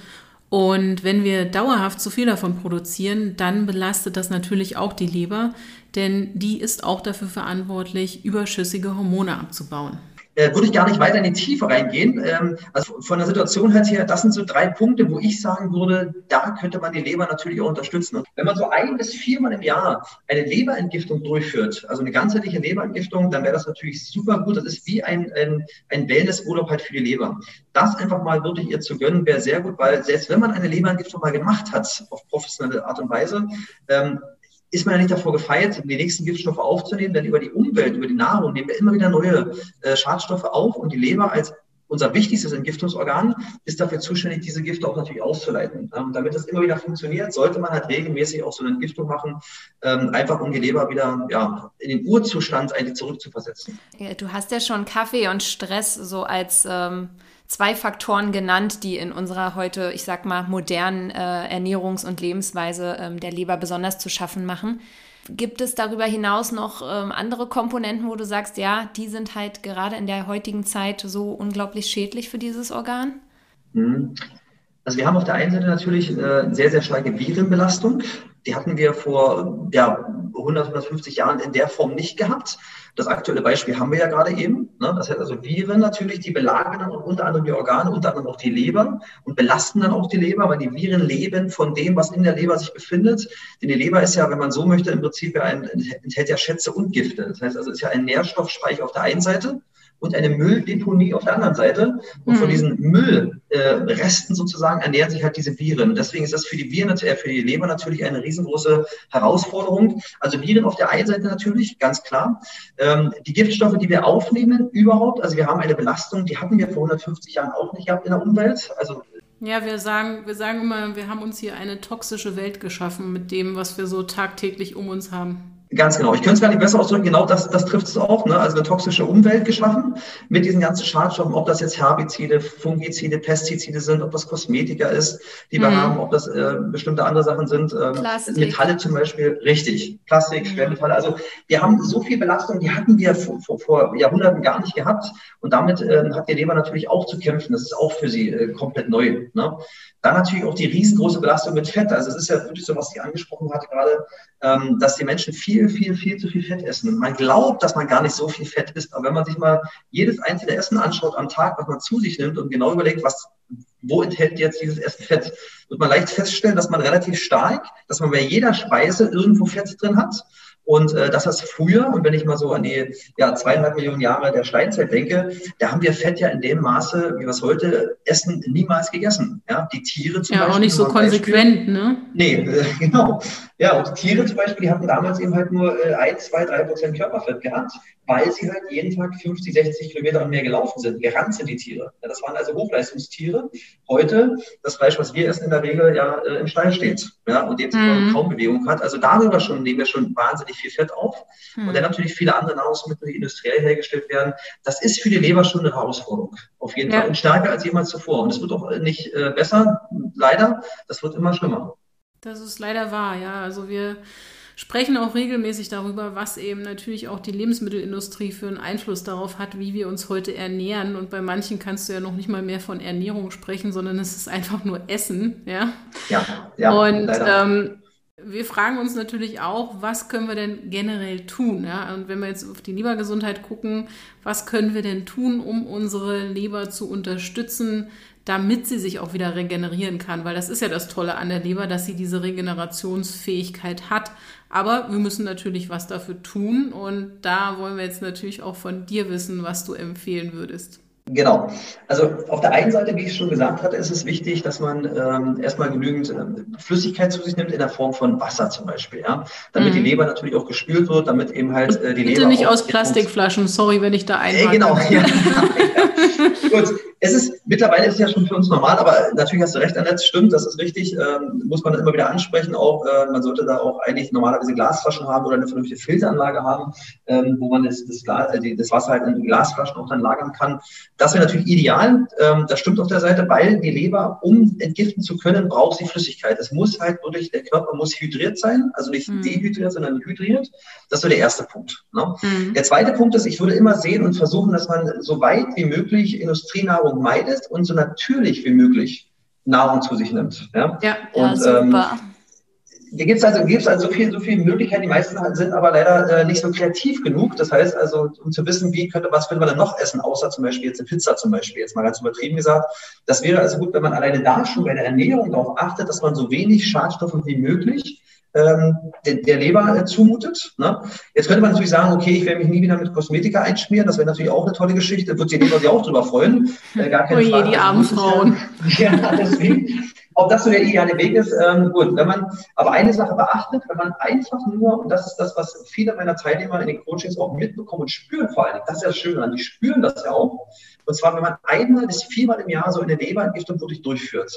Und wenn wir dauerhaft zu viel davon produzieren, dann belastet das natürlich auch die Leber, denn die ist auch dafür verantwortlich, überschüssige Hormone abzubauen äh, würde ich gar nicht weiter in die Tiefe reingehen. Ähm, also von der Situation her, das sind so drei Punkte, wo ich sagen würde, da könnte man die Leber natürlich auch unterstützen. Und wenn man so ein bis viermal im Jahr eine Leberentgiftung durchführt, also eine ganzheitliche Leberentgiftung, dann wäre das natürlich super gut. Das ist wie ein, ein, ein Wellnessurlaub halt für die Leber. Das einfach mal wirklich ihr zu gönnen, wäre sehr gut, weil selbst wenn man eine Leberentgiftung mal gemacht hat, auf professionelle Art und Weise, ähm, ist man ja nicht davor gefeit, die nächsten Giftstoffe aufzunehmen, denn über die Umwelt, über die Nahrung nehmen wir immer wieder neue äh, Schadstoffe auf und die Leber als unser wichtigstes Entgiftungsorgan ist dafür zuständig, diese Gifte auch natürlich auszuleiten. Ähm, damit das immer wieder funktioniert, sollte man halt regelmäßig auch so eine Entgiftung machen, ähm, einfach um die Leber wieder ja, in den Urzustand eigentlich zurückzuversetzen. Ja, du hast ja schon Kaffee und Stress so als ähm zwei Faktoren genannt, die in unserer heute, ich sag mal, modernen äh, Ernährungs- und Lebensweise ähm, der Leber besonders zu schaffen machen. Gibt es darüber hinaus noch ähm, andere Komponenten, wo du sagst, ja, die sind halt gerade in der heutigen Zeit so unglaublich schädlich für dieses Organ? Also wir haben auf der einen Seite natürlich äh, sehr, sehr starke Virenbelastung. Die hatten wir vor ja, 100, 150 Jahren in der Form nicht gehabt. Das aktuelle Beispiel haben wir ja gerade eben. Ne? Das heißt also Viren natürlich, die belagern dann unter anderem die Organe, unter anderem auch die Leber und belasten dann auch die Leber, weil die Viren leben von dem, was in der Leber sich befindet. Denn die Leber ist ja, wenn man so möchte, im Prinzip ein, enthält ja Schätze und Gifte. Das heißt also, es ist ja ein Nährstoffspeicher auf der einen Seite und eine Mülldeponie auf der anderen Seite. Und mhm. von diesen Müllresten äh, sozusagen ernähren sich halt diese Viren. Deswegen ist das für die Viren, äh, für die Leber natürlich eine riesengroße Herausforderung. Also Viren auf der einen Seite natürlich, ganz klar. Ähm, die Giftstoffe, die wir aufnehmen überhaupt, also wir haben eine Belastung, die hatten wir vor 150 Jahren auch nicht gehabt in der Umwelt. Also ja, wir sagen, wir sagen immer, wir haben uns hier eine toxische Welt geschaffen mit dem, was wir so tagtäglich um uns haben. Ganz genau. Ich könnte es gar nicht besser ausdrücken. Genau das, das trifft es auch. Ne? Also eine toxische Umwelt geschaffen mit diesen ganzen Schadstoffen, ob das jetzt Herbizide, Fungizide, Pestizide sind, ob das Kosmetika ist, die wir mhm. haben, ob das äh, bestimmte andere Sachen sind. Ähm, Metalle zum Beispiel. Richtig. Plastik, mhm. Schwermetalle. Also wir haben so viel Belastung, die hatten wir vor, vor, vor Jahrhunderten gar nicht gehabt. Und damit äh, hat die Leber natürlich auch zu kämpfen. Das ist auch für sie äh, komplett neu. Ne? Dann natürlich auch die riesengroße Belastung mit Fett. Also es ist ja wirklich so, was Sie angesprochen hatte gerade, ähm, dass die Menschen viel, viel, viel zu viel Fett essen. Und man glaubt, dass man gar nicht so viel Fett isst. Aber wenn man sich mal jedes einzelne Essen anschaut am Tag, was man zu sich nimmt und genau überlegt, was, wo enthält jetzt dieses Essen Fett, wird man leicht feststellen, dass man relativ stark, dass man bei jeder Speise irgendwo Fett drin hat. Und äh, das heißt früher, und wenn ich mal so an die ja, zweieinhalb Millionen Jahre der Steinzeit denke, da haben wir Fett ja in dem Maße, wie wir es heute essen, niemals gegessen. Ja, die Tiere zum ja, Beispiel. Ja, auch nicht so konsequent, Beispiel, ne? Nee, äh, genau. Ja, und Tiere zum Beispiel, die hatten damals eben halt nur äh, ein, zwei, drei Prozent Körperfett gehabt, weil sie halt jeden Tag 50, 60 Kilometer und mehr gelaufen sind. Gerannt sind die Tiere. Ja, das waren also Hochleistungstiere. Heute, das Fleisch, was wir essen, in der Regel ja äh, im Stall steht. Ja, und dem mhm. kaum Bewegung hat. Also darüber schon nehmen wir schon wahnsinnig wahnsinnig viel Fett auf. Hm. Und dann natürlich viele andere Nahrungsmittel, die industriell hergestellt werden. Das ist für die Leber schon eine Herausforderung. Auf jeden ja. Fall. Und stärker als jemals zuvor. Und es wird auch nicht äh, besser, leider. Das wird immer schlimmer. Das ist leider wahr, ja. Also wir sprechen auch regelmäßig darüber, was eben natürlich auch die Lebensmittelindustrie für einen Einfluss darauf hat, wie wir uns heute ernähren. Und bei manchen kannst du ja noch nicht mal mehr von Ernährung sprechen, sondern es ist einfach nur Essen, ja. Ja, ja. Und ähm, wir fragen uns natürlich auch, was können wir denn generell tun? Ja? Und wenn wir jetzt auf die Lebergesundheit gucken, was können wir denn tun, um unsere Leber zu unterstützen, damit sie sich auch wieder regenerieren kann? Weil das ist ja das Tolle an der Leber, dass sie diese Regenerationsfähigkeit hat. Aber wir müssen natürlich was dafür tun. Und da wollen wir jetzt natürlich auch von dir wissen, was du empfehlen würdest. Genau. Also auf der einen Seite, wie ich schon gesagt hatte, ist es wichtig, dass man ähm, erstmal genügend ähm, Flüssigkeit zu sich nimmt in der Form von Wasser zum Beispiel, ja, damit mhm. die Leber natürlich auch gespült wird, damit eben halt äh, die Bitte Leber nicht aus Plastikflaschen. Sorry, wenn ich da einhake. Äh, genau. Ja. Gut es ist, mittlerweile ist es ja schon für uns normal, aber natürlich hast du recht, Annette, stimmt, das ist richtig, ähm, muss man immer wieder ansprechen auch. Äh, man sollte da auch eigentlich normalerweise Glasflaschen haben oder eine vernünftige Filteranlage haben, ähm, wo man das, das, Glas, äh, das Wasser halt in Glasflaschen auch dann lagern kann. Das wäre natürlich ideal, ähm, das stimmt auf der Seite, weil die Leber, um entgiften zu können, braucht sie Flüssigkeit. Es muss halt wirklich, der Körper muss hydriert sein, also nicht mhm. dehydriert, sondern hydriert. Das so der erste Punkt. Ne? Mhm. Der zweite Punkt ist, ich würde immer sehen und versuchen, dass man so weit wie möglich Industrienahrung Nahrung meidet und so natürlich wie möglich Nahrung zu sich nimmt. Ja, ja, und, ja ähm, super. Ähm, hier gibt es also, gibt's also so, viel, so viele Möglichkeiten. Die meisten sind aber leider äh, nicht so kreativ genug. Das heißt also, um zu wissen, wie könnte, was könnte man denn noch essen, außer zum Beispiel jetzt eine Pizza zum Beispiel, jetzt mal ganz übertrieben gesagt. Das wäre also gut, wenn man alleine da schon bei der Ernährung darauf achtet, dass man so wenig Schadstoffe wie möglich ähm, der, der Leber äh, zumutet. Ne? Jetzt könnte man natürlich sagen, okay, ich werde mich nie wieder mit Kosmetika einschmieren. Das wäre natürlich auch eine tolle Geschichte. Wird die Leber sich auch drüber freuen. Äh, gar keine oh je, Frage. die armen Frauen. Ja, deswegen. Ob das so der ideale Weg ist, ähm, gut. Wenn man aber eine Sache beachtet, wenn man einfach nur, und das ist das, was viele meiner Teilnehmer in den Coachings auch mitbekommen und spüren vor allem, das ist ja das Schöne die spüren das ja auch. Und zwar, wenn man einmal bis viermal im Jahr so eine Leberentgiftung wirklich durchführt.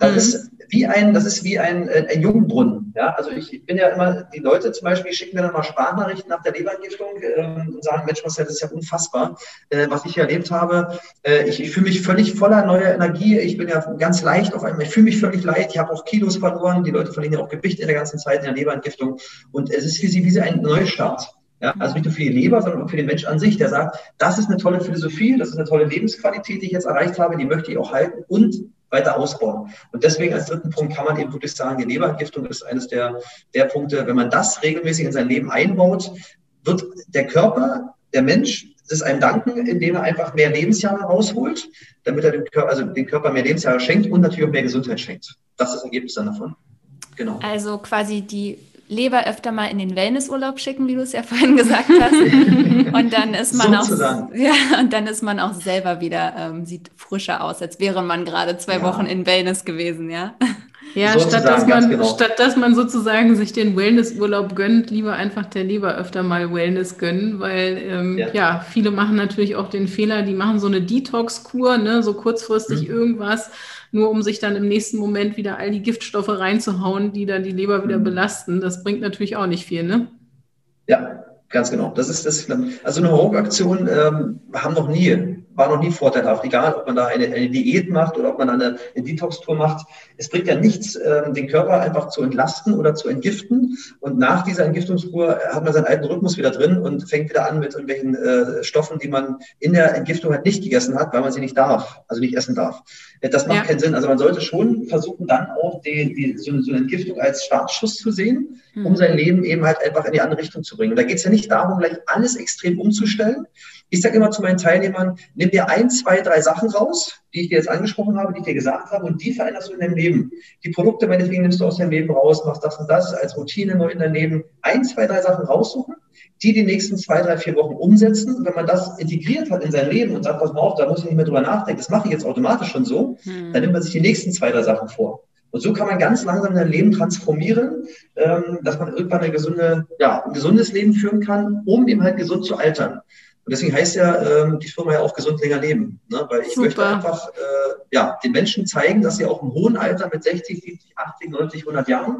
Das mhm. ist wie ein, das ist wie ein, äh, ein Jungbrunnen. Ja, also ich bin ja immer, die Leute zum Beispiel schicken mir dann mal Sprachnachrichten nach der Leberentgiftung äh, und sagen, Mensch, Marcel, das ist ja unfassbar, äh, was ich hier erlebt habe. Äh, ich, ich fühle mich völlig voller neuer Energie. Ich bin ja ganz leicht auf einmal, ich fühle mich völlig leicht. Ich habe auch Kilos verloren. Die Leute verlieren ja auch Gewicht in der ganzen Zeit in der Leberentgiftung. Und es ist für sie wie ein Neustart. Ja, also nicht nur für die Leber, sondern auch für den Mensch an sich, der sagt, das ist eine tolle Philosophie, das ist eine tolle Lebensqualität, die ich jetzt erreicht habe, die möchte ich auch halten und weiter ausbauen. Und deswegen als dritten Punkt kann man eben wirklich sagen, die Leberentgiftung ist eines der, der Punkte, wenn man das regelmäßig in sein Leben einbaut, wird der Körper, der Mensch, es einem danken, indem er einfach mehr Lebensjahre rausholt, damit er dem Körper, also dem Körper mehr Lebensjahre schenkt und natürlich auch mehr Gesundheit schenkt. Das ist das Ergebnis dann davon. Genau. Also quasi die Leber öfter mal in den Wellnessurlaub schicken, wie du es ja vorhin gesagt hast. und dann ist man auch ja, und dann ist man auch selber wieder ähm, sieht frischer aus, als wäre man gerade zwei ja. Wochen in Wellness gewesen, ja. Ja, statt dass, man, genau. statt dass man sozusagen sich den Wellnessurlaub gönnt, lieber einfach der Leber öfter mal Wellness gönnen, weil ähm, ja. ja. viele machen natürlich auch den Fehler, die machen so eine Detox-Kur, ne, so kurzfristig mhm. irgendwas nur um sich dann im nächsten Moment wieder all die Giftstoffe reinzuhauen, die dann die Leber wieder mhm. belasten. Das bringt natürlich auch nicht viel, ne? Ja, ganz genau. Das ist das. Also eine Hochaktion ähm, haben noch nie war noch nie vorteilhaft, egal ob man da eine, eine Diät macht oder ob man eine, eine Detox-Tour macht. Es bringt ja nichts, ähm, den Körper einfach zu entlasten oder zu entgiften. Und nach dieser Entgiftungskur hat man seinen alten Rhythmus wieder drin und fängt wieder an mit irgendwelchen äh, Stoffen, die man in der Entgiftung halt nicht gegessen hat, weil man sie nicht darf, also nicht essen darf. Das macht ja. keinen Sinn. Also man sollte schon versuchen, dann auch die, die, so, so eine Entgiftung als Startschuss zu sehen, um mhm. sein Leben eben halt einfach in die andere Richtung zu bringen. Und da geht es ja nicht darum, gleich alles extrem umzustellen, ich sage immer zu meinen Teilnehmern, nimm dir ein, zwei, drei Sachen raus, die ich dir jetzt angesprochen habe, die ich dir gesagt habe, und die veränderst du in deinem Leben. Die Produkte, meinetwegen nimmst du aus deinem Leben raus, machst das und das als Routine neu in deinem Leben. Ein, zwei, drei Sachen raussuchen, die die nächsten zwei, drei, vier Wochen umsetzen. Und wenn man das integriert hat in sein Leben und sagt, pass mal auf, da muss ich nicht mehr drüber nachdenken, das mache ich jetzt automatisch schon so, hm. dann nimmt man sich die nächsten zwei, drei Sachen vor. Und so kann man ganz langsam sein Leben transformieren, ähm, dass man irgendwann eine gesunde, ja, ein gesundes Leben führen kann, um eben halt gesund zu altern. Und deswegen heißt ja ähm, die Firma ja auch gesund länger leben. Ne? Weil ich Super. möchte einfach äh, ja, den Menschen zeigen, dass sie auch im hohen Alter mit 60, 70, 80, 90, 100 Jahren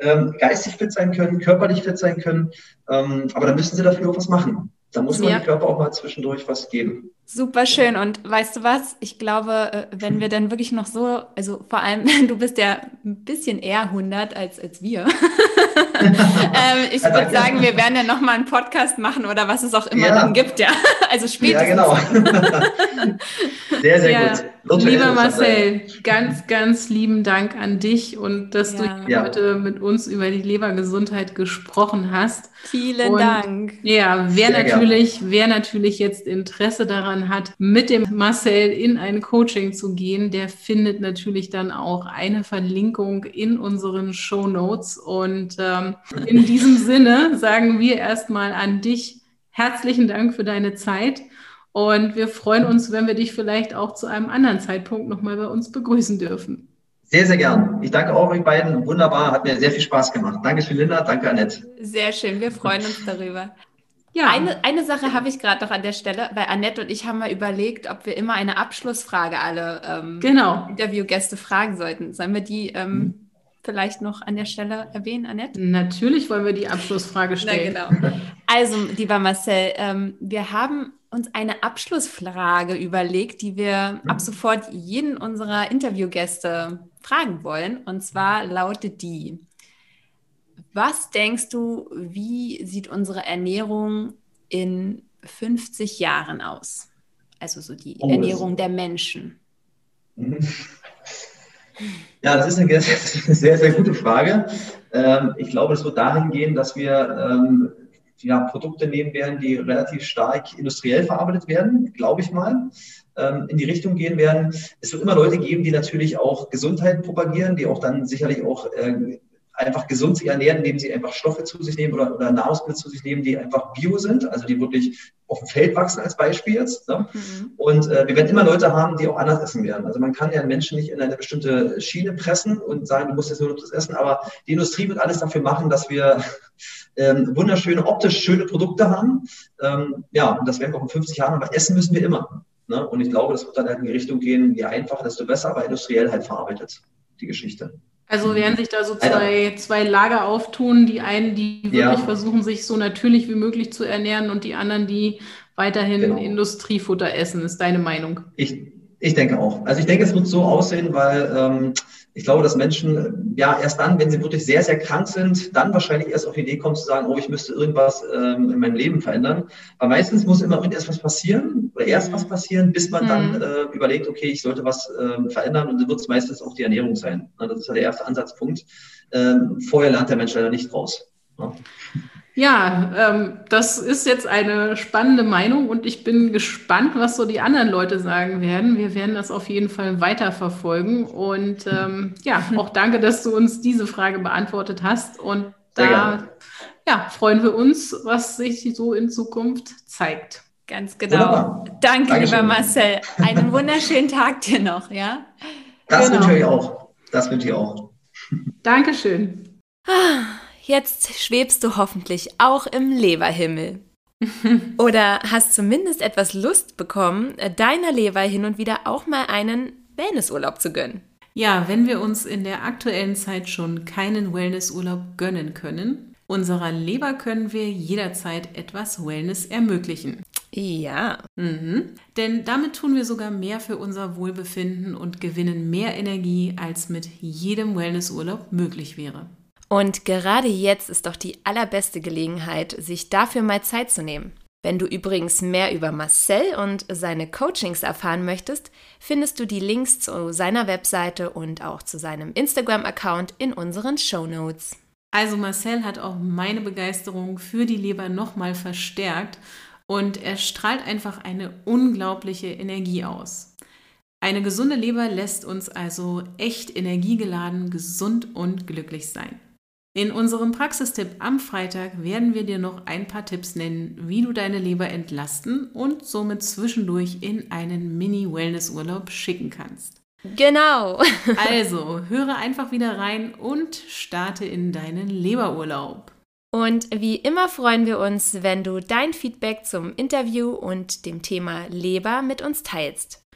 ähm, geistig fit sein können, körperlich fit sein können. Ähm, aber da müssen sie dafür auch was machen. Da muss man ja. dem Körper auch mal zwischendurch was geben. Super schön. Und weißt du was? Ich glaube, äh, wenn wir dann wirklich noch so, also vor allem, du bist ja ein bisschen eher 100 als, als wir. ähm, ich würde sagen, wir werden ja nochmal einen Podcast machen oder was es auch immer ja. dann gibt, ja. Also spätestens. Ja, genau. sehr, sehr ja. gut. Virtuell Lieber Marcel, ganz, ganz lieben Dank an dich und dass du heute mit uns über die Lebergesundheit gesprochen hast. Vielen und, Dank. Ja, wer natürlich, wer natürlich jetzt Interesse daran hat, mit dem Marcel in ein Coaching zu gehen, der findet natürlich dann auch eine Verlinkung in unseren Show Notes. Und ähm, in diesem Sinne sagen wir erstmal an dich herzlichen Dank für deine Zeit. Und wir freuen uns, wenn wir dich vielleicht auch zu einem anderen Zeitpunkt nochmal bei uns begrüßen dürfen. Sehr, sehr gern. Ich danke auch euch beiden. Wunderbar, hat mir sehr viel Spaß gemacht. Danke, Linda. Danke, Annette. Sehr schön, wir freuen uns darüber. Ja. Eine, eine Sache habe ich gerade noch an der Stelle, weil Annette und ich haben mal überlegt, ob wir immer eine Abschlussfrage alle ähm, genau. Interviewgäste fragen sollten. Sollen wir die ähm, mhm. Vielleicht noch an der Stelle erwähnen, Annette? Natürlich wollen wir die Abschlussfrage stellen. Na, genau. Also, lieber Marcel, ähm, wir haben uns eine Abschlussfrage überlegt, die wir ab sofort jeden unserer Interviewgäste fragen wollen. Und zwar lautet die, was denkst du, wie sieht unsere Ernährung in 50 Jahren aus? Also so die oh, Ernährung der Menschen. Ja, das ist eine sehr, sehr gute Frage. Ähm, ich glaube, es wird dahin gehen, dass wir ähm, ja, Produkte nehmen werden, die relativ stark industriell verarbeitet werden, glaube ich mal, ähm, in die Richtung gehen werden. Es wird immer Leute geben, die natürlich auch Gesundheit propagieren, die auch dann sicherlich auch einfach gesund sich ernähren, indem sie einfach Stoffe zu sich nehmen oder, oder Nahrungsmittel zu sich nehmen, die einfach bio sind, also die wirklich auf dem Feld wachsen als Beispiel jetzt. Ne? Mhm. Und äh, wir werden immer Leute haben, die auch anders essen werden. Also man kann ja einen Menschen nicht in eine bestimmte Schiene pressen und sagen, du musst jetzt nur noch das essen, aber die Industrie wird alles dafür machen, dass wir ähm, wunderschöne, optisch schöne Produkte haben. Ähm, ja, und das werden wir auch in 50 Jahren, aber essen müssen wir immer. Ne? Und ich glaube, das wird dann halt in die Richtung gehen, je einfacher, desto besser, aber industriell halt verarbeitet, die Geschichte. Also werden sich da so zwei, zwei Lager auftun, die einen, die wirklich ja. versuchen, sich so natürlich wie möglich zu ernähren und die anderen, die weiterhin genau. Industriefutter essen, ist deine Meinung? Ich, ich denke auch. Also ich denke, es wird so aussehen, weil ähm, ich glaube, dass Menschen ja erst dann, wenn sie wirklich sehr, sehr krank sind, dann wahrscheinlich erst auf die Idee kommen zu sagen, oh, ich müsste irgendwas ähm, in meinem Leben verändern. Weil meistens muss immer erst was passieren oder erst was passieren, bis man mhm. dann äh, überlegt, okay, ich sollte was ähm, verändern und dann wird es meistens auch die Ernährung sein. Das ist ja der erste Ansatzpunkt. Ähm, vorher lernt der Mensch leider nicht raus. Ja. Ähm, das ist jetzt eine spannende Meinung und ich bin gespannt, was so die anderen Leute sagen werden. Wir werden das auf jeden Fall weiterverfolgen und ähm, ja, auch danke, dass du uns diese Frage beantwortet hast und da ja, freuen wir uns, was sich so in Zukunft zeigt. Ganz genau. Wunderbar. Danke, Dankeschön. lieber Marcel. Einen wunderschönen Tag dir noch, ja? Das genau. wünsche ich auch. Das wünsche ich auch. Dankeschön. Jetzt schwebst du hoffentlich auch im Leberhimmel. Oder hast zumindest etwas Lust bekommen, deiner Leber hin und wieder auch mal einen Wellnessurlaub zu gönnen. Ja, wenn wir uns in der aktuellen Zeit schon keinen Wellnessurlaub gönnen können, unserer Leber können wir jederzeit etwas Wellness ermöglichen. Ja. Mhm. Denn damit tun wir sogar mehr für unser Wohlbefinden und gewinnen mehr Energie, als mit jedem Wellnessurlaub möglich wäre. Und gerade jetzt ist doch die allerbeste Gelegenheit, sich dafür mal Zeit zu nehmen. Wenn du übrigens mehr über Marcel und seine Coachings erfahren möchtest, findest du die Links zu seiner Webseite und auch zu seinem Instagram-Account in unseren Show Notes. Also Marcel hat auch meine Begeisterung für die Leber nochmal verstärkt und er strahlt einfach eine unglaubliche Energie aus. Eine gesunde Leber lässt uns also echt energiegeladen, gesund und glücklich sein. In unserem Praxistipp am Freitag werden wir dir noch ein paar Tipps nennen, wie du deine Leber entlasten und somit zwischendurch in einen Mini-Wellness-Urlaub schicken kannst. Genau. also, höre einfach wieder rein und starte in deinen Leberurlaub. Und wie immer freuen wir uns, wenn du dein Feedback zum Interview und dem Thema Leber mit uns teilst.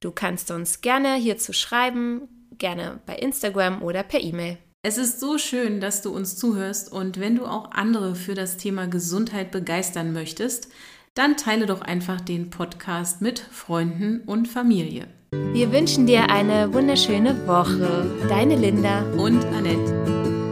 Du kannst uns gerne hierzu schreiben, gerne bei Instagram oder per E-Mail. Es ist so schön, dass du uns zuhörst und wenn du auch andere für das Thema Gesundheit begeistern möchtest, dann teile doch einfach den Podcast mit Freunden und Familie. Wir wünschen dir eine wunderschöne Woche. Deine Linda und Annette.